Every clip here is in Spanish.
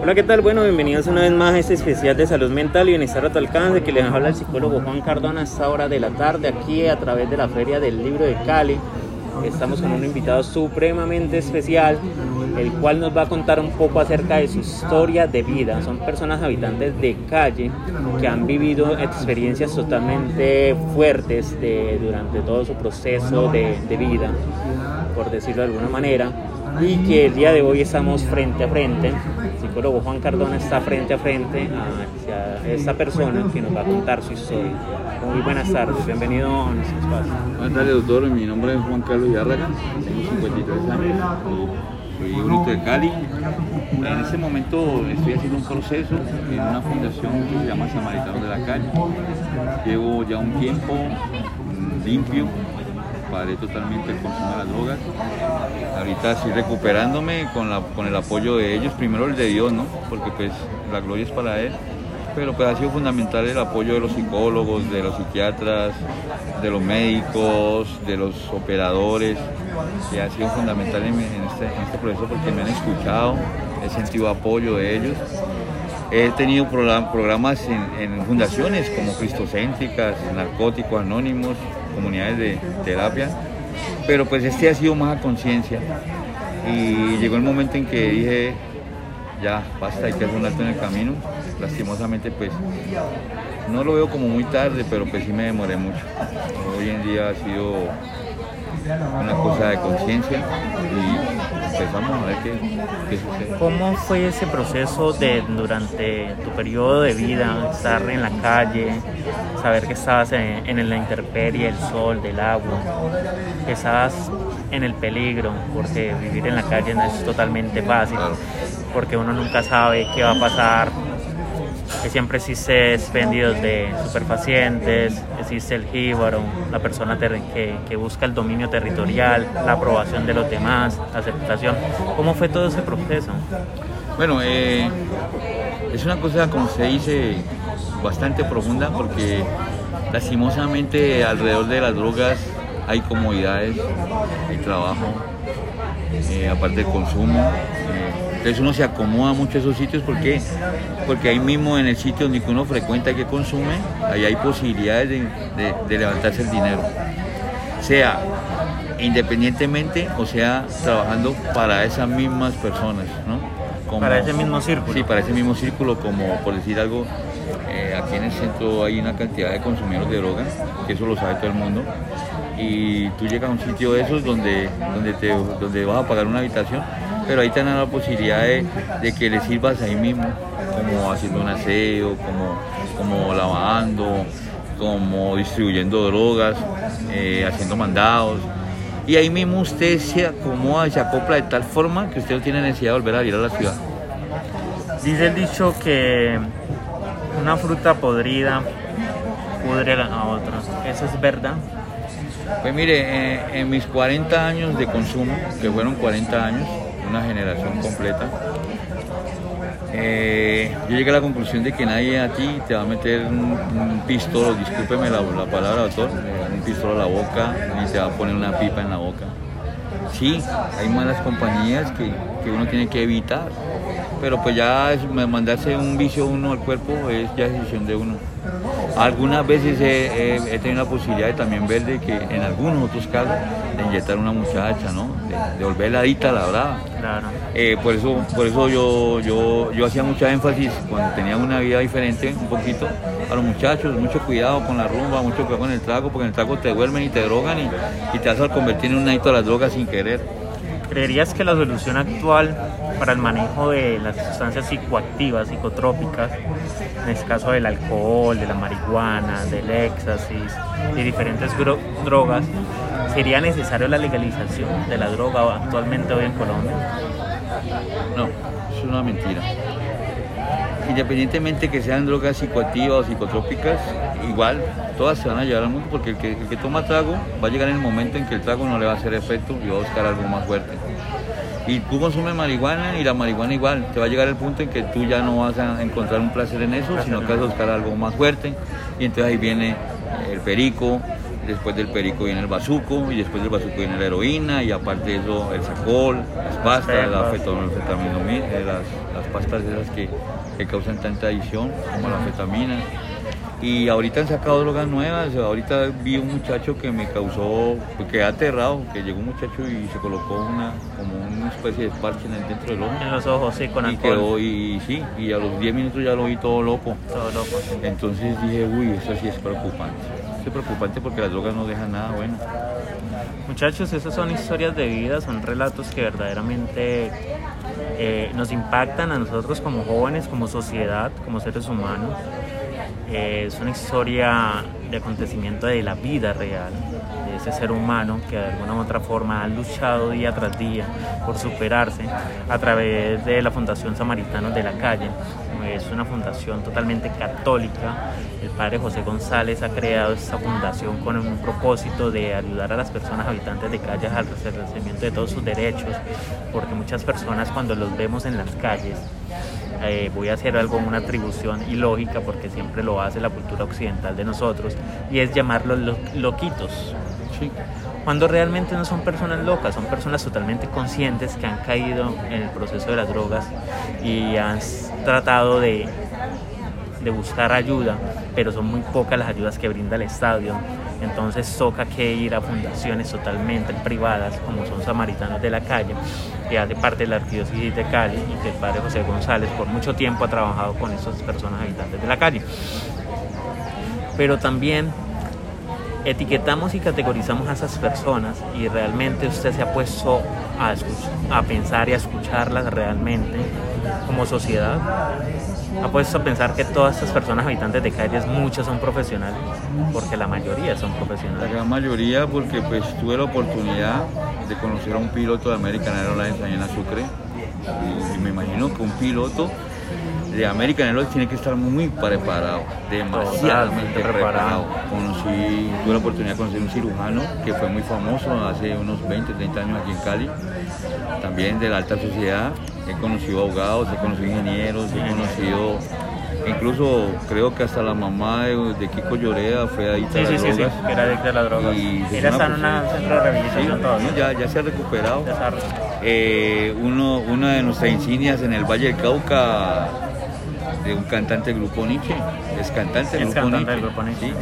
Hola, ¿qué tal? Bueno, bienvenidos una vez más a este especial de salud mental y bienestar a tu alcance que les habla el psicólogo Juan Cardona a esta hora de la tarde aquí a través de la Feria del Libro de Cali. Estamos con un invitado supremamente especial, el cual nos va a contar un poco acerca de su historia de vida. Son personas habitantes de calle que han vivido experiencias totalmente fuertes durante todo su proceso de vida, por decirlo de alguna manera y que el día de hoy estamos frente a frente. El psicólogo Juan Cardona está frente a frente hacia esta persona que nos va a contar su historia. Muy buenas tardes, bienvenido a nuestro espacio. Buenas tardes, doctor. Mi nombre es Juan Carlos Yarraga, tengo 53 años, soy oriundo de Cali. En este momento estoy haciendo un proceso en una fundación que se llama Samaritanos de la Calle. Llevo ya un tiempo mm, limpio, paré totalmente el consumo de las drogas. Ahorita estoy recuperándome con, la, con el apoyo de ellos, primero el de Dios, ¿no? Porque pues la gloria es para Él pero pues ha sido fundamental el apoyo de los psicólogos, de los psiquiatras, de los médicos, de los operadores, que ha sido fundamental en, este, en este, proceso porque me han escuchado, he sentido apoyo de ellos. He tenido programas en, en fundaciones como Cristocéntricas, Narcóticos Anónimos, comunidades de terapia, pero pues este ha sido más a conciencia y llegó el momento en que dije, ya basta, hay que hacer un alto en el camino. Lastimosamente pues no lo veo como muy tarde, pero pues sí me demoré mucho. Hoy en día ha sido una cosa de conciencia empezamos a ver qué, sucede. ¿Cómo fue ese proceso de durante tu periodo de vida, estar en la calle, saber que estabas en, en la intemperie, el sol, del agua, que estabas en el peligro, porque vivir en la calle no es totalmente fácil, porque uno nunca sabe qué va a pasar, que siempre existe expendios de superpacientes, existe el jíbaro, la persona que, que, busca el dominio territorial, la aprobación de los demás, la aceptación. ¿Cómo fue todo ese proceso? Bueno, eh, es una cosa, como se dice, bastante profunda porque lastimosamente alrededor de las drogas hay comodidades, hay trabajo, eh, aparte del consumo. Eh, entonces uno se acomoda mucho a esos sitios porque, porque ahí mismo en el sitio donde uno frecuenta y que consume, ahí hay posibilidades de, levantarse el dinero. Sea independientemente o sea trabajando para esas mismas personas, ¿no? para ese mismo círculo. Sí, para ese mismo círculo, como por decir algo, eh, aquí en el centro hay una cantidad de consumidores de drogas, que eso lo sabe todo el mundo, y tú llegas a un sitio de esos donde, donde, te, donde vas a pagar una habitación pero ahí te dan la posibilidad de, que le sirvas ahí mismo, como haciendo un aseo, como, como lavando, como distribuyendo drogas, eh, haciendo mandados. Y ahí mismo usted se acomoda y se acopla de tal forma que usted no tiene necesidad de volver a ir a la ciudad. Dice el dicho que una fruta podrida pudre a otra. ¿Eso es verdad? Pues mire, eh, en mis 40 años de consumo, que fueron 40 años, una generación completa. Eh, yo llegué a la conclusión de que nadie a ti te va a meter un, pistolo, discúlpeme la, palabra doctor, eh, un pistolo a la boca, ni te va a poner una pipa en la boca. Sí, hay malas compañías que, que uno tiene que evitar, pero pues ya mandarse un vicio uno al cuerpo es ya decisión de uno. Algunas veces he, tenido la posibilidad de también ver de que en algunos otros casos de inyectar a una muchacha, ¿no? De, volverla adicta a la brava. Claro. Eh, por eso, por eso yo, yo, yo hacía mucha énfasis cuando tenía una vida diferente, un poquito, a los muchachos, mucho cuidado con la rumba, mucho cuidado con el trago, porque en el trago te duermen y te drogan y, y te vas a convertir en un adicto a las drogas sin querer. ¿Creerías que la solución actual para el manejo de las sustancias psicoactivas, psicotrópicas, en este caso del alcohol, de la marihuana, del éxtasis y diferentes drogas, sería necesario la legalización de la droga actualmente hoy en Colombia? No, es una mentira. Independientemente que sean drogas psicoactivas o psicotrópicas, igual todas se van a llevar al mundo porque el que, el que toma trago va a llegar en el momento en que el trago no le va a hacer efecto y va a buscar algo más fuerte. Y tú consumes marihuana y la marihuana igual, te va a llegar el punto en que tú ya no vas a encontrar un placer en eso, sino que vas a buscar algo más fuerte. Y entonces ahí viene el perico, después del perico viene el bazuco y después del bazuco viene la heroína y aparte de eso el sacol, las pastas, la eh, las, las pastas esas que, que causan tanta adicción como la anfetamina y ahorita han sacado drogas nuevas. Ahorita vi un muchacho que me causó, que aterrado, que llegó un muchacho y se colocó una como una especie de parche en el, dentro del ojo. En los ojos, sí, con y Quedó, y, sí, y a los 10 minutos ya lo vi todo loco. Todo loco. Entonces dije, uy, eso sí es preocupante. Preocupante porque las drogas no dejan nada bueno. Muchachos, esas son historias de vida, son relatos que verdaderamente eh, nos impactan a nosotros como jóvenes, como sociedad, como seres humanos es una historia de acontecimiento de la vida real, de ese ser humano que de alguna u otra forma ha luchado día tras día por superarse a través de la Fundación Samaritanos de la Calle. Es una fundación totalmente católica. El padre José González ha creado esta fundación con un propósito de ayudar a las personas habitantes de calles al resarcimiento de todos sus derechos, porque muchas personas cuando los vemos en las calles eh, voy a hacer algo, una atribución ilógica, porque siempre lo hace la cultura occidental de nosotros, y es llamarlos loquitos. Cuando realmente no son personas locas, son personas totalmente conscientes que han caído en el proceso de las drogas y han tratado de de buscar ayuda, pero son muy pocas las ayudas que brinda el estadio. Entonces toca que ir a fundaciones totalmente privadas, como son Samaritanos de la Calle, que hace parte de la Arquidiócesis de Cali y que el padre José González por mucho tiempo ha trabajado con esas personas habitantes de la calle. Pero también etiquetamos y categorizamos a esas personas y realmente usted se ha puesto a, a pensar y a escucharlas realmente como sociedad ha puesto a pensar que todas estas personas habitantes de calles, muchas son profesionales, porque la mayoría son profesionales. La gran mayoría porque pues tuve la oportunidad de conocer a un piloto de American Airlines allá en Sucre y, me imagino que un piloto de American Airlines tiene que estar muy preparado, demasiado preparado. Conocí, tuve la oportunidad de conocer un cirujano que fue muy famoso hace unos 20, 30 años aquí en Cali, también de la alta sociedad, he conocido abogados, he conocido ingenieros, he conocido, incluso creo que hasta la mamá de, Kiko Lloreda fue adicta a las sí, drogas. Sí, era adicta a las drogas. Y Ella está en un centro de rehabilitación ya, ya, se ha recuperado. Eh, uno, una de nuestras insignias en el Valle del Cauca de un cantante del grupo Nietzsche, es cantante del, grupo, Nietzsche, del grupo Nietzsche.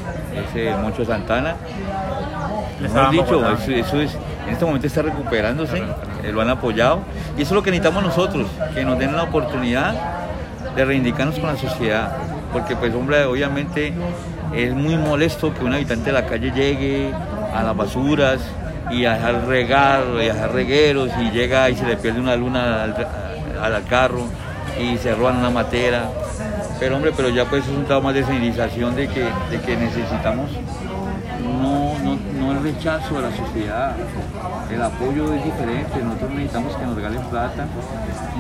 Sí, es Moncho Santana. Hemos dicho, eso es en este momento está recuperándose, eh, lo han apoyado. Y eso es lo que necesitamos nosotros, que nos den la oportunidad de reivindicarnos con la sociedad, porque pues hombre, obviamente es muy molesto que un habitante de la calle llegue a las basuras y a dejar regar, y a dejar regueros y llega y se le pierde una luna al, carro y se roban una matera. Pero hombre, pero ya pues es un trauma de civilización de que, de que necesitamos no el rechazo de la sociedad, el apoyo es diferente, nosotros necesitamos que nos regalen plata,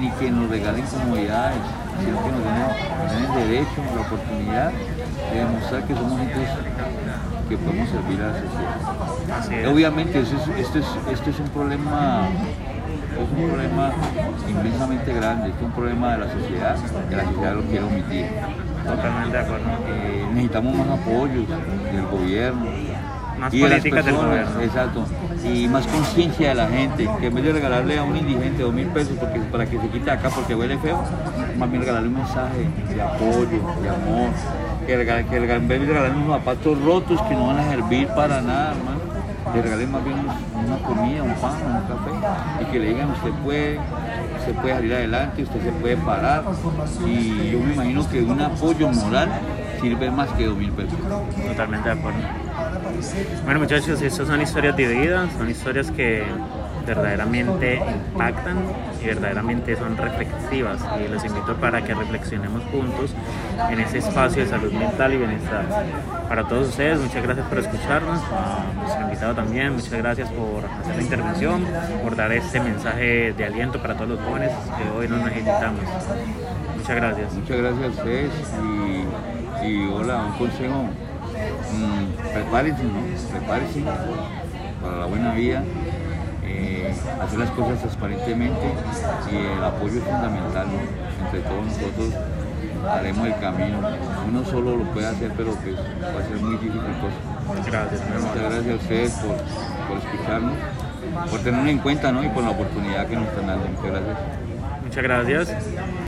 ni que nos regalen comodidades, sino que nos den, el derecho, la oportunidad de demostrar que somos gente que podemos servir a la sociedad. Obviamente esto, es, esto es un problema es un problema inmensamente grande, es un problema de la sociedad, que la sociedad lo quiere omitir. Totalmente de acuerdo. Eh, necesitamos más apoyo del gobierno, más y políticas del gobierno. Exacto. Y más conciencia de la gente, que en vez de regalarle a un indigente dos mil pesos porque, para que se quite acá porque huele feo, más bien regalarle un mensaje de apoyo, de amor. Que, regale, que en vez de regalarle unos zapatos rotos que no van a servir para nada, hermano, le regalen más bien una comida, un pan, un café, y que le digan usted puede, usted puede salir adelante, usted se puede parar. Y yo me imagino que un apoyo moral sirve más que dos mil pesos. Totalmente de acuerdo. Bueno muchachos, estas son historias divididas, son historias que verdaderamente impactan y verdaderamente son reflexivas y los invito para que reflexionemos juntos en ese espacio de salud mental y bienestar. Para todos ustedes, muchas gracias por escucharnos, a nuestro invitado también, muchas gracias por hacer la intervención, por dar este mensaje de aliento para todos los jóvenes que hoy nos necesitamos. Muchas gracias. Muchas gracias a ustedes y, hola, un consejo Mm, prepárense, ¿no? Prepárense para la buena vida, eh, hacer las cosas transparentemente y el apoyo es fundamental, Entre todos nosotros haremos el camino. Uno solo lo puede hacer, pero pues va a ser muy difícil. Gracias. Muchas gracias a ustedes por, por escucharnos, por tenernos en cuenta ¿no? y por la oportunidad que nos están dando. Muchas gracias. Muchas gracias.